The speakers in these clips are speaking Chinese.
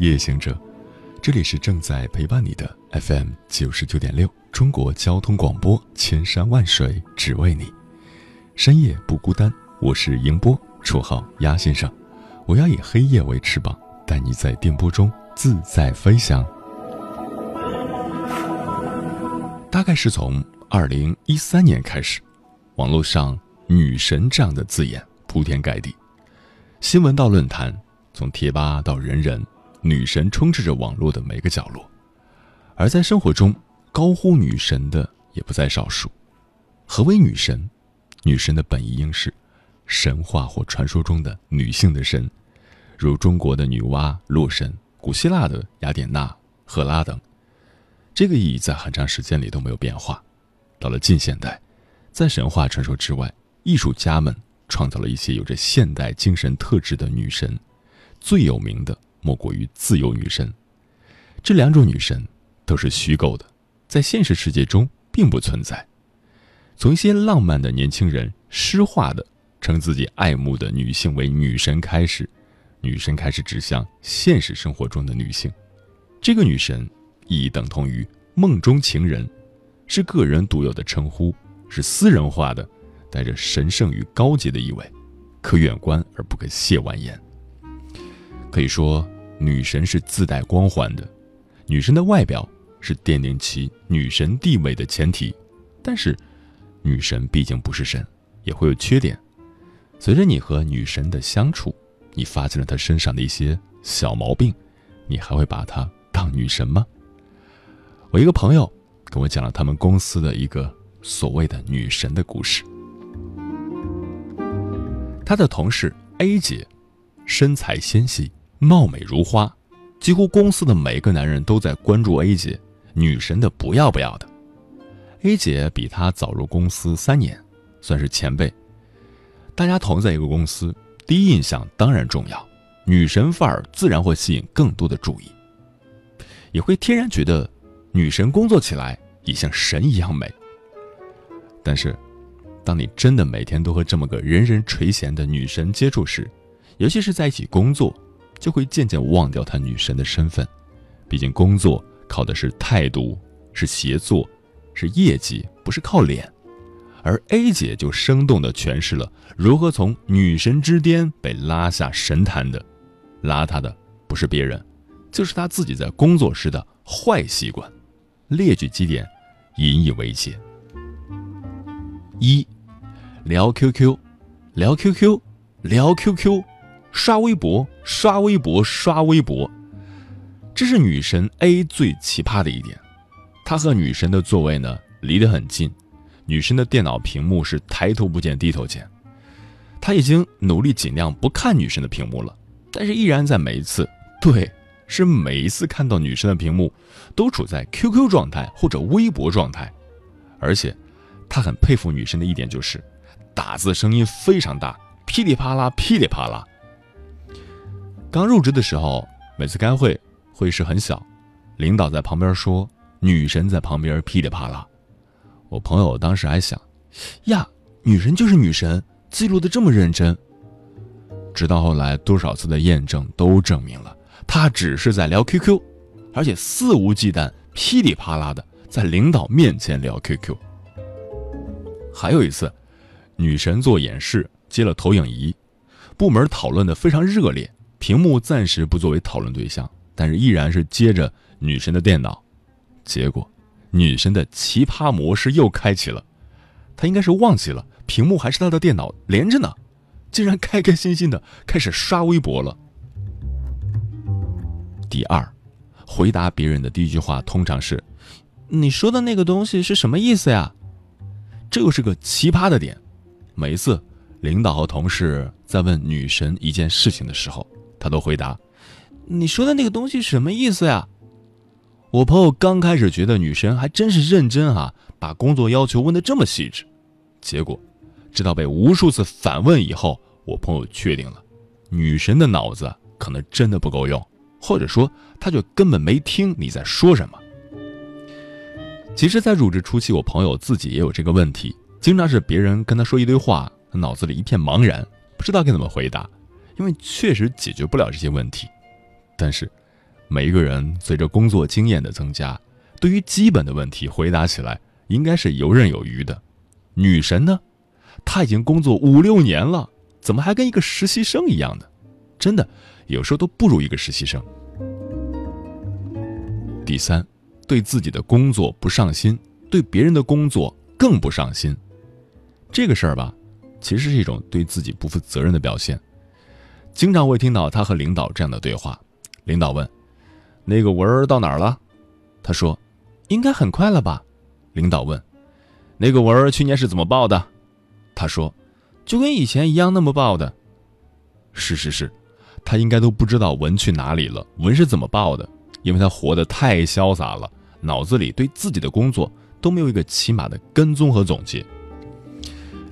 夜行者，这里是正在陪伴你的 FM 九十九点六中国交通广播，千山万水只为你，深夜不孤单。我是迎波，绰号鸭先生。我要以黑夜为翅膀，带你在电波中自在飞翔。大概是从二零一三年开始，网络上“女神”这样的字眼铺天盖地，新闻到论坛。从贴吧到人人，女神充斥着网络的每个角落，而在生活中高呼女神的也不在少数。何为女神？女神的本意应是神话或传说中的女性的神，如中国的女娲、洛神，古希腊的雅典娜、赫拉等。这个意义在很长时间里都没有变化。到了近现代，在神话传说之外，艺术家们创造了一些有着现代精神特质的女神。最有名的莫过于自由女神，这两种女神都是虚构的，在现实世界中并不存在。从一些浪漫的年轻人诗化的称自己爱慕的女性为女神开始，女神开始指向现实生活中的女性。这个女神意义等同于梦中情人，是个人独有的称呼，是私人化的，带着神圣与高洁的意味，可远观而不可亵玩焉。可以说，女神是自带光环的，女神的外表是奠定其女神地位的前提。但是，女神毕竟不是神，也会有缺点。随着你和女神的相处，你发现了她身上的一些小毛病，你还会把她当女神吗？我一个朋友跟我讲了他们公司的一个所谓的女神的故事。他的同事 A 姐，身材纤细。貌美如花，几乎公司的每个男人都在关注 A 姐，女神的不要不要的。A 姐比她早入公司三年，算是前辈。大家同在一个公司，第一印象当然重要，女神范儿自然会吸引更多的注意，也会天然觉得女神工作起来也像神一样美。但是，当你真的每天都和这么个人人垂涎的女神接触时，尤其是在一起工作。就会渐渐忘掉她女神的身份，毕竟工作靠的是态度，是协作，是业绩，不是靠脸。而 A 姐就生动地诠释了如何从女神之巅被拉下神坛的。拉她的不是别人，就是她自己在工作时的坏习惯。列举几点，引以为戒：一，聊 QQ，聊 QQ，聊 QQ。刷微博，刷微博，刷微博，这是女神 A 最奇葩的一点。她和女神的座位呢离得很近，女神的电脑屏幕是抬头不见低头见。她已经努力尽量不看女神的屏幕了，但是依然在每一次，对，是每一次看到女神的屏幕，都处在 QQ 状态或者微博状态。而且，她很佩服女神的一点就是，打字声音非常大，噼里啪啦，噼里啪啦。刚入职的时候，每次开会，会室很小，领导在旁边说，女神在旁边噼里啪啦。我朋友当时还想，呀，女神就是女神，记录的这么认真。直到后来多少次的验证都证明了，她只是在聊 QQ，而且肆无忌惮、噼里啪啦的在领导面前聊 QQ。还有一次，女神做演示接了投影仪。部门讨论的非常热烈，屏幕暂时不作为讨论对象，但是依然是接着女神的电脑。结果，女神的奇葩模式又开启了，她应该是忘记了屏幕还是她的电脑连着呢，竟然开开心心的开始刷微博了。第二，回答别人的第一句话通常是：“你说的那个东西是什么意思呀？”这又是个奇葩的点。每一次领导和同事在问女神一件事情的时候，他都回答：“你说的那个东西什么意思呀？”我朋友刚开始觉得女神还真是认真啊，把工作要求问得这么细致。结果，直到被无数次反问以后，我朋友确定了，女神的脑子可能真的不够用。或者说，她就根本没听你在说什么。其实，在入职初期，我朋友自己也有这个问题，经常是别人跟他说一堆话，脑子里一片茫然，不知道该怎么回答，因为确实解决不了这些问题。但是，每一个人随着工作经验的增加，对于基本的问题回答起来应该是游刃有余的。女神呢，她已经工作五六年了，怎么还跟一个实习生一样呢？真的。有时候都不如一个实习生。第三，对自己的工作不上心，对别人的工作更不上心。这个事儿吧，其实是一种对自己不负责任的表现。经常会听到他和领导这样的对话：领导问：“那个文儿到哪儿了？”他说：“应该很快了吧？”领导问：“那个文儿去年是怎么报的？”他说：“就跟以前一样那么报的。”是是是。他应该都不知道文去哪里了，文是怎么报的，因为他活得太潇洒了，脑子里对自己的工作都没有一个起码的跟踪和总结。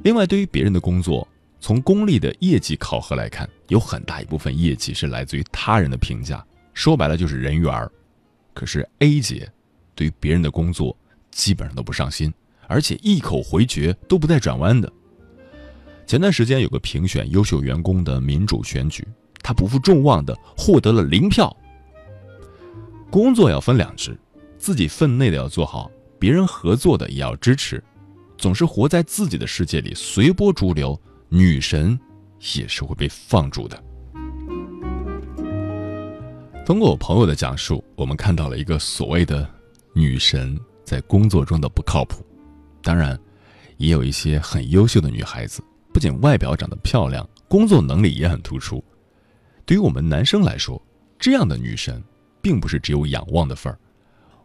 另外，对于别人的工作，从功利的业绩考核来看，有很大一部分业绩是来自于他人的评价，说白了就是人缘儿。可是 A 姐，对于别人的工作基本上都不上心，而且一口回绝都不带转弯的。前段时间有个评选优秀员工的民主选举。他不负众望的获得了零票。工作要分两支，自己分内的要做好，别人合作的也要支持。总是活在自己的世界里，随波逐流，女神也是会被放逐的。通过我朋友的讲述，我们看到了一个所谓的女神在工作中的不靠谱。当然，也有一些很优秀的女孩子，不仅外表长得漂亮，工作能力也很突出。对于我们男生来说，这样的女神，并不是只有仰望的份儿。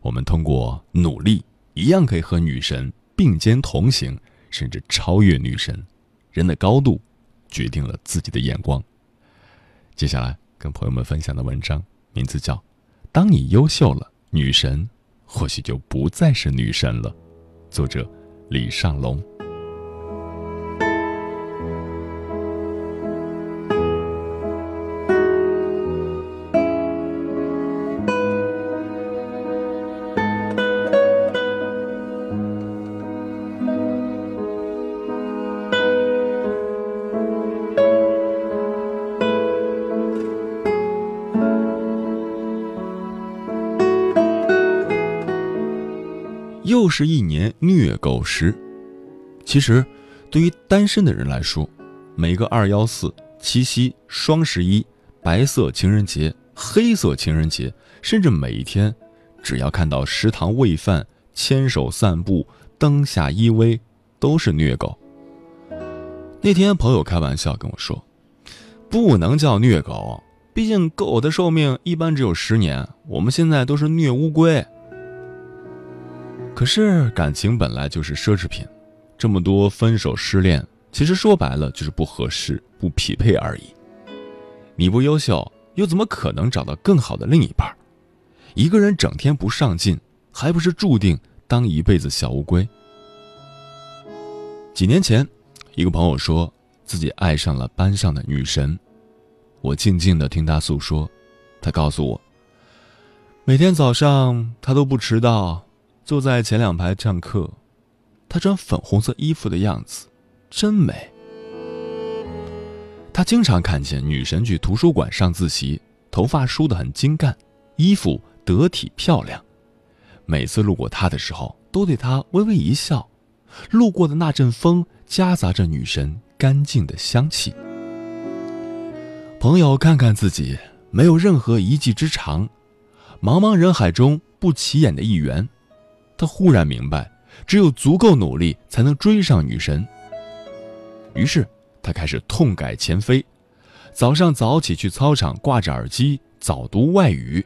我们通过努力，一样可以和女神并肩同行，甚至超越女神。人的高度，决定了自己的眼光。接下来跟朋友们分享的文章，名字叫《当你优秀了，女神或许就不再是女神了》，作者李尚龙。是一年虐狗时。其实，对于单身的人来说，每个二幺四、七夕、双十一、白色情人节、黑色情人节，甚至每一天，只要看到食堂喂饭、牵手散步、灯下依偎，都是虐狗。那天朋友开玩笑跟我说：“不能叫虐狗，毕竟狗的寿命一般只有十年，我们现在都是虐乌龟。”可是感情本来就是奢侈品，这么多分手失恋，其实说白了就是不合适、不匹配而已。你不优秀，又怎么可能找到更好的另一半？一个人整天不上进，还不是注定当一辈子小乌龟？几年前，一个朋友说自己爱上了班上的女神，我静静的听他诉说，他告诉我，每天早上他都不迟到。坐在前两排上课，她穿粉红色衣服的样子真美。他经常看见女神去图书馆上自习，头发梳得很精干，衣服得体漂亮。每次路过她的时候，都对她微微一笑。路过的那阵风夹杂着女神干净的香气。朋友看看自己，没有任何一技之长，茫茫人海中不起眼的一员。他忽然明白，只有足够努力，才能追上女神。于是，他开始痛改前非，早上早起去操场挂着耳机早读外语，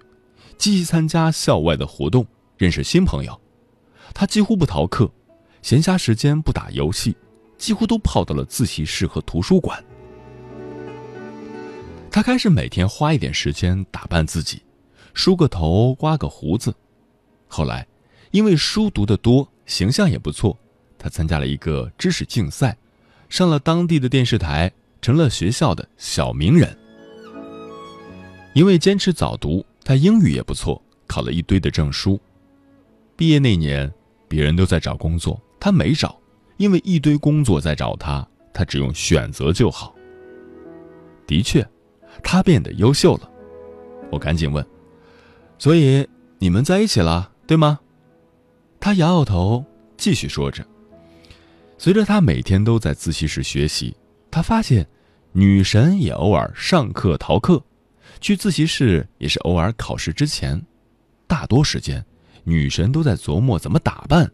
积极参加校外的活动，认识新朋友。他几乎不逃课，闲暇时间不打游戏，几乎都泡到了自习室和图书馆。他开始每天花一点时间打扮自己，梳个头，刮个胡子。后来，因为书读得多，形象也不错，他参加了一个知识竞赛。上了当地的电视台，成了学校的小名人。因为坚持早读，他英语也不错，考了一堆的证书。毕业那年，别人都在找工作，他没找，因为一堆工作在找他，他只用选择就好。的确，他变得优秀了。我赶紧问：“所以你们在一起了，对吗？”他摇摇头，继续说着。随着他每天都在自习室学习，他发现，女神也偶尔上课逃课，去自习室也是偶尔考试之前，大多时间，女神都在琢磨怎么打扮，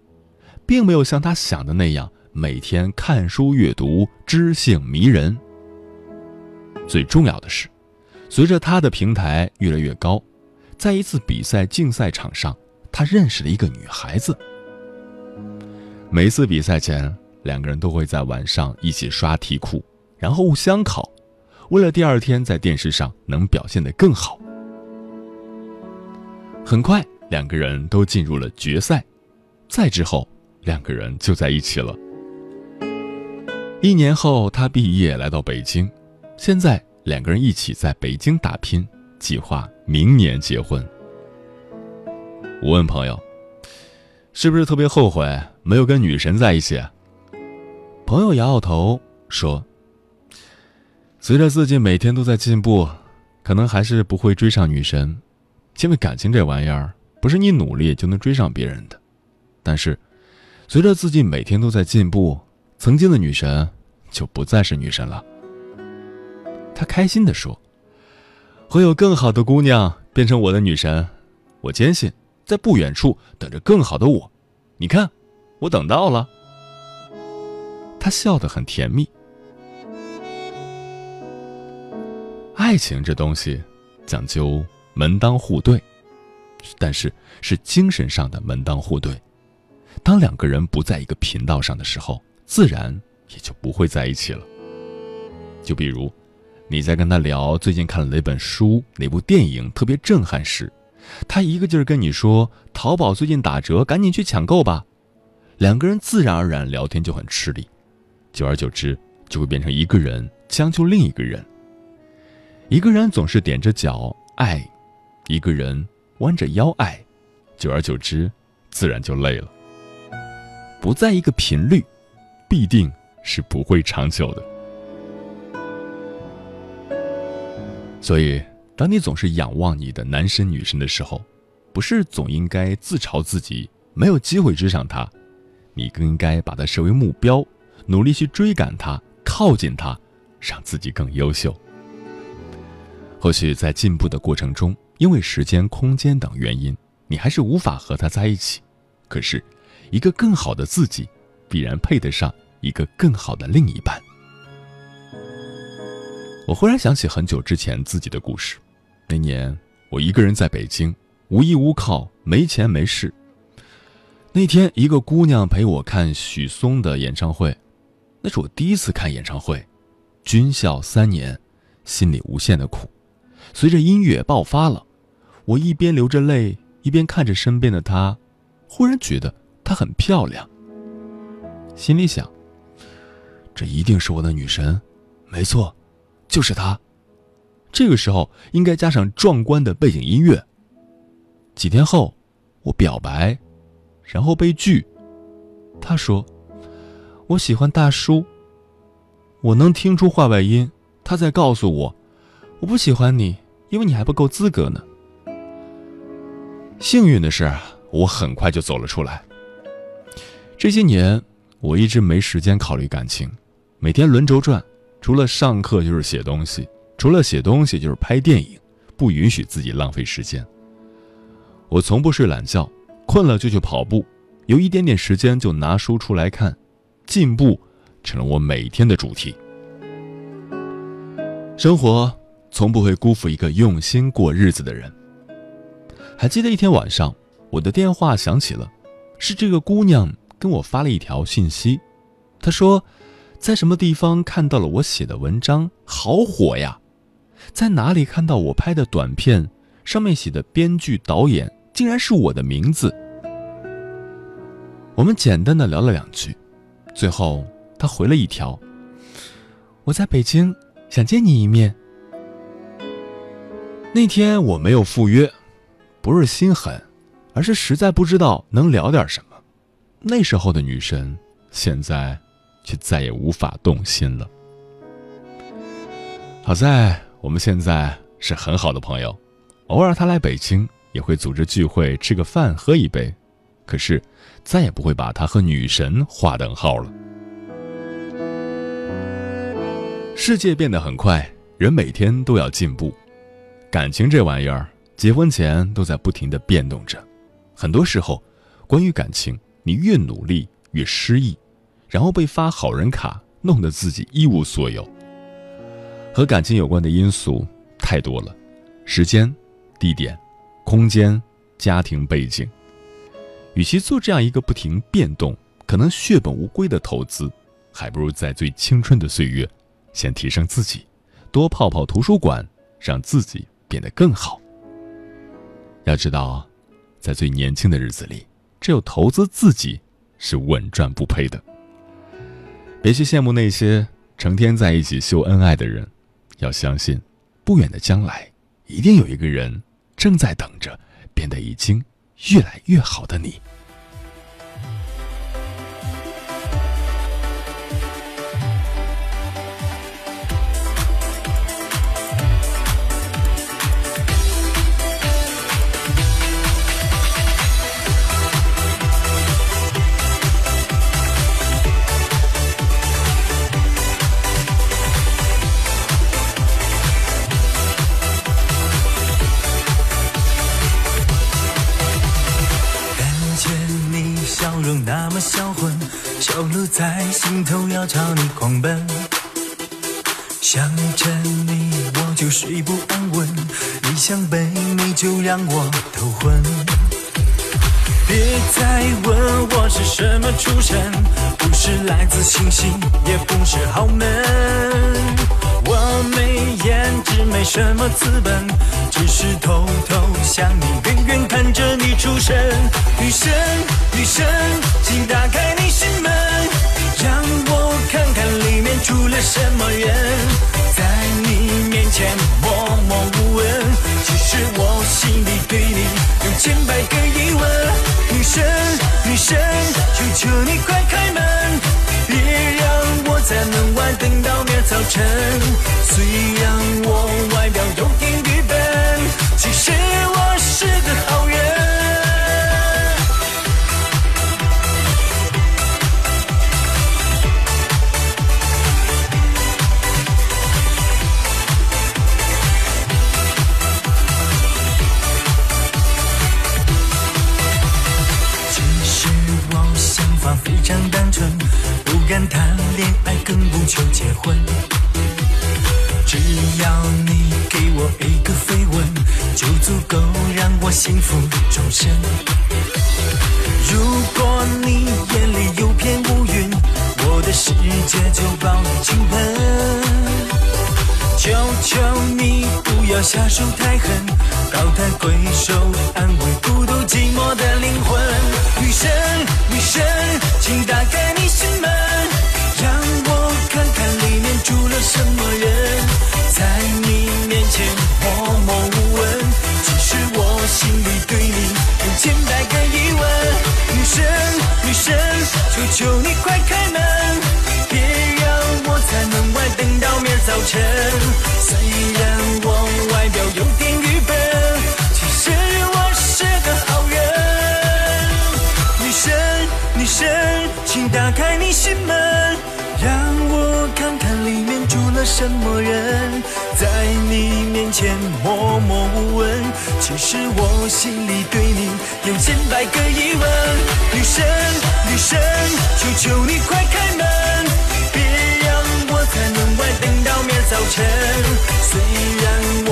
并没有像他想的那样每天看书阅读，知性迷人。最重要的是，随着他的平台越来越高，在一次比赛竞赛场上，他认识了一个女孩子。每次比赛前。两个人都会在晚上一起刷题库，然后互相考，为了第二天在电视上能表现得更好。很快，两个人都进入了决赛，再之后，两个人就在一起了。一年后，他毕业来到北京，现在两个人一起在北京打拼，计划明年结婚。我问朋友：“是不是特别后悔没有跟女神在一起？”朋友摇摇头说：“随着自己每天都在进步，可能还是不会追上女神，因为感情这玩意儿不是你努力就能追上别人的。但是，随着自己每天都在进步，曾经的女神就不再是女神了。”他开心地说：“会有更好的姑娘变成我的女神，我坚信在不远处等着更好的我。你看，我等到了。”他笑得很甜蜜。爱情这东西讲究门当户对，但是是精神上的门当户对。当两个人不在一个频道上的时候，自然也就不会在一起了。就比如，你在跟他聊最近看了哪本书、哪部电影特别震撼时，他一个劲儿跟你说淘宝最近打折，赶紧去抢购吧。两个人自然而然聊天就很吃力。久而久之，就会变成一个人将就另一个人。一个人总是踮着脚爱，一个人弯着腰爱，久而久之，自然就累了。不在一个频率，必定是不会长久的。所以，当你总是仰望你的男神女神的时候，不是总应该自嘲自己没有机会追上他，你更应该把他视为目标。努力去追赶他，靠近他，让自己更优秀。或许在进步的过程中，因为时间、空间等原因，你还是无法和他在一起。可是，一个更好的自己，必然配得上一个更好的另一半。我忽然想起很久之前自己的故事。那年，我一个人在北京，无依无靠，没钱没势。那天，一个姑娘陪我看许嵩的演唱会。那是我第一次看演唱会，军校三年，心里无限的苦。随着音乐爆发了，我一边流着泪，一边看着身边的她，忽然觉得她很漂亮。心里想，这一定是我的女神，没错，就是她。这个时候应该加上壮观的背景音乐。几天后，我表白，然后被拒。他说。我喜欢大叔。我能听出话外音，他在告诉我，我不喜欢你，因为你还不够资格呢。幸运的是，我很快就走了出来。这些年，我一直没时间考虑感情，每天轮轴转，除了上课就是写东西，除了写东西就是拍电影，不允许自己浪费时间。我从不睡懒觉，困了就去跑步，有一点点时间就拿书出来看，进步成了我每天的主题。生活从不会辜负一个用心过日子的人。还记得一天晚上，我的电话响起了，是这个姑娘跟我发了一条信息，她说，在什么地方看到了我写的文章，好火呀，在哪里看到我拍的短片，上面写的编剧导演竟然是我的名字。我们简单的聊了两句，最后他回了一条，我在北京，想见你一面。那天我没有赴约。不是心狠，而是实在不知道能聊点什么。那时候的女神，现在却再也无法动心了。好在我们现在是很好的朋友，偶尔他来北京也会组织聚会，吃个饭，喝一杯。可是再也不会把他和女神划等号了。世界变得很快，人每天都要进步，感情这玩意儿。结婚前都在不停的变动着，很多时候，关于感情，你越努力越失意，然后被发好人卡，弄得自己一无所有。和感情有关的因素太多了，时间、地点、空间、家庭背景。与其做这样一个不停变动、可能血本无归的投资，还不如在最青春的岁月，先提升自己，多泡泡图书馆，让自己变得更好。要知道，在最年轻的日子里，只有投资自己是稳赚不赔的。别去羡慕那些成天在一起秀恩爱的人，要相信，不远的将来，一定有一个人正在等着变得已经越来越好的你。销魂，小鹿在心头要朝你狂奔，想着你我就睡不安稳，一想被你就让我头昏。别再问我是什么出身，不是来自星星，也不是豪门。我没颜值，没什么资本，只是偷偷想你，远远看着出神。女神，女神，请打开你心门。让我看看里面住了什么人，在你面前默默无闻，其实我心里对你有千百个疑问。女神，女神，求求你快开门，别让我在门外等到明早晨。虽然我外表有点愚笨，其实我是个好敢谈恋爱，更不求结婚。只要你给我一个飞吻，就足够让我幸福终身。如果你眼里有片乌云，我的世界就抱你倾盆。求求你不要下手太狠，高抬贵手安慰孤独寂寞的灵魂。女神，女神，请打开住了什么人在你面前默默无闻？其实我心里对你有千百个疑问。女神，女神，求求你快开门，别让我在门外等到明儿早晨。虽然我外表有点愚笨，其实我是个好人。女神，女神，请打开你心门。里面住了什么人，在你面前默默无闻。其实我心里对你有千百个疑问。女神，女神，求求你快开门，别让我在门外等到明早晨。虽然我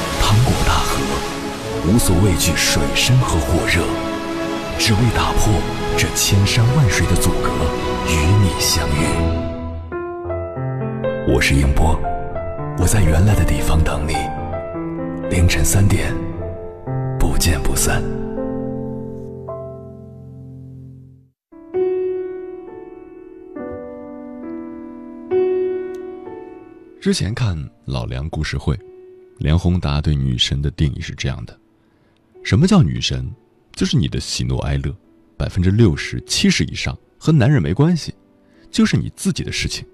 无所畏惧水深和火热，只为打破这千山万水的阻隔，与你相遇。我是英波，我在原来的地方等你。凌晨三点，不见不散。之前看老梁故事会。梁宏达对女神的定义是这样的：什么叫女神？就是你的喜怒哀乐，百分之六十七十以上和男人没关系，就是你自己的事情。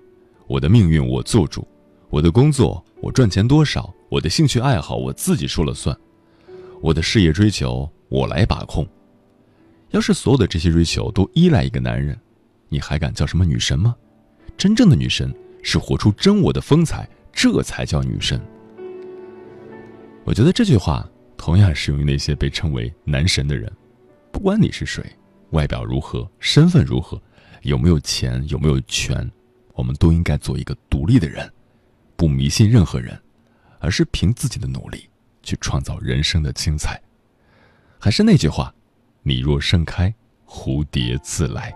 我的命运我做主，我的工作我赚钱多少，我的兴趣爱好我自己说了算，我的事业追求我来把控。要是所有的这些追求都依赖一个男人，你还敢叫什么女神吗？真正的女神是活出真我的风采，这才叫女神。我觉得这句话同样适用于那些被称为男神的人，不管你是谁，外表如何，身份如何，有没有钱，有没有权，我们都应该做一个独立的人，不迷信任何人，而是凭自己的努力去创造人生的精彩。还是那句话，你若盛开，蝴蝶自来。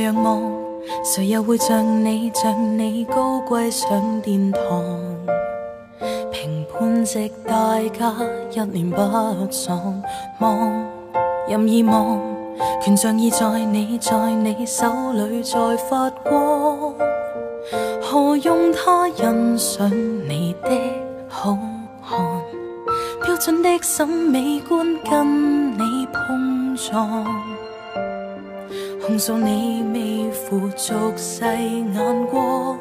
仰望，谁又会像你像你高贵上殿堂？评判值大家一念不爽，望任意望，权杖已在你在你手里在发光，何用他欣赏你的好看？标准的审美观跟你碰撞。控诉你未负俗世眼光，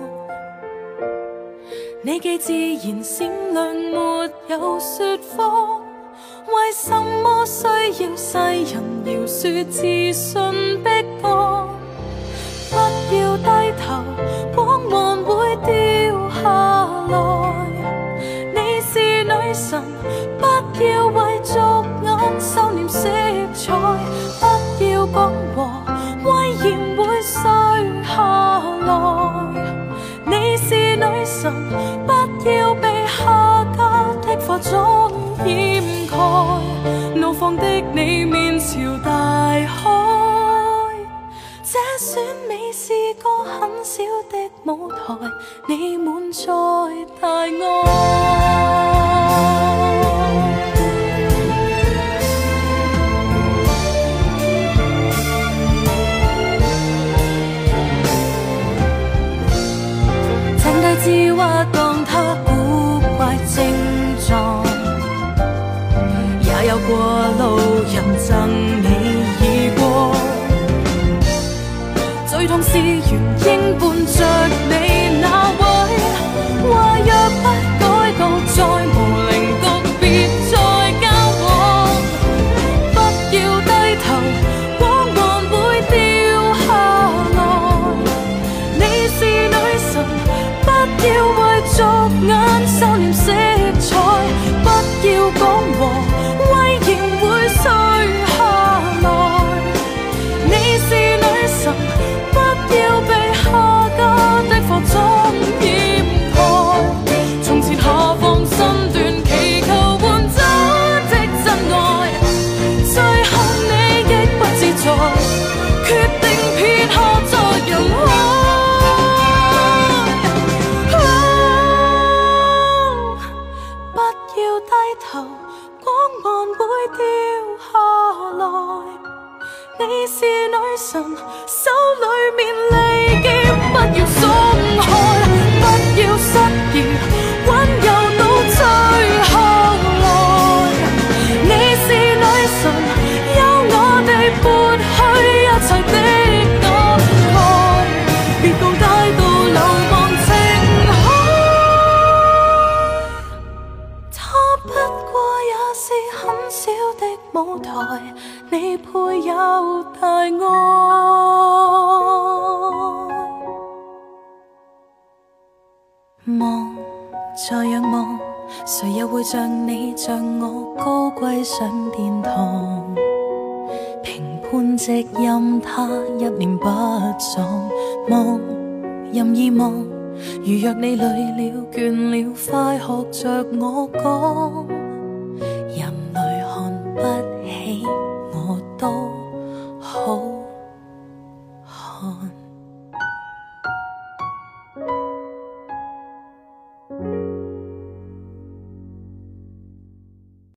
你既自然闪亮，没有说谎，为什么需要世人饶恕自信逼降？不要低头，光。环会掉下来。你是女神，不要为俗眼收敛色彩，不要讲和。不要被下家的化妆掩盖。怒放的你面朝大海，这选美是个很小的舞台，你满载大爱。你配有大爱。望，再仰望，谁又会像你像我高贵上殿堂？评判直任他一念不爽，望任意望，如若你累了倦了，快学着我讲。